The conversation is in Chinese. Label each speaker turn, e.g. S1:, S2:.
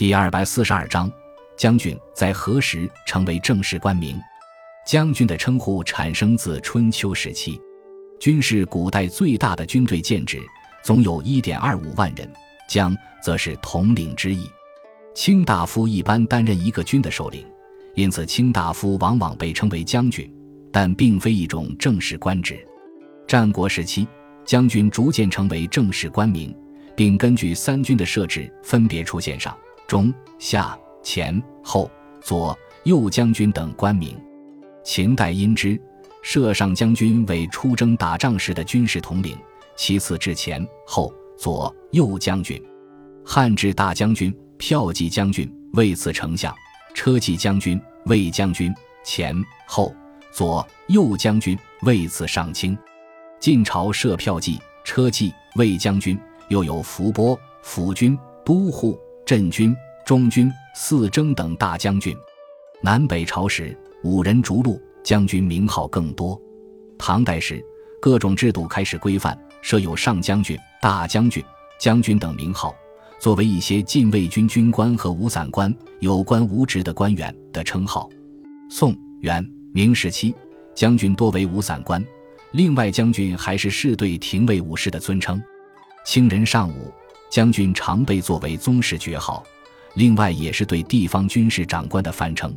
S1: 第二百四十二章，将军在何时成为正式官名？将军的称呼产生自春秋时期，军是古代最大的军队建制，总有一点二五万人。将则是统领之意。卿大夫一般担任一个军的首领，因此卿大夫往往被称为将军，但并非一种正式官职。战国时期，将军逐渐成为正式官名，并根据三军的设置分别出现上、中、下、前、后、左、右将军等官名。秦代因之，设上将军为出征打仗时的军事统领，其次至前后。左右将军，汉至大将军、骠骑将军位次丞相，车骑将军卫将军前后左右将军位次上卿。晋朝设骠骑、车骑、卫将军，又有伏波、辅军、都护、镇军、中军、四征等大将军。南北朝时，五人逐鹿将军名号更多。唐代时，各种制度开始规范。设有上将军、大将军、将军等名号，作为一些禁卫军军官和五散官有关无职的官员的称号。宋、元、明时期，将军多为五散官，另外将军还是士队廷尉武士的尊称。清人尚武，将军常被作为宗室爵号，另外也是对地方军事长官的泛称。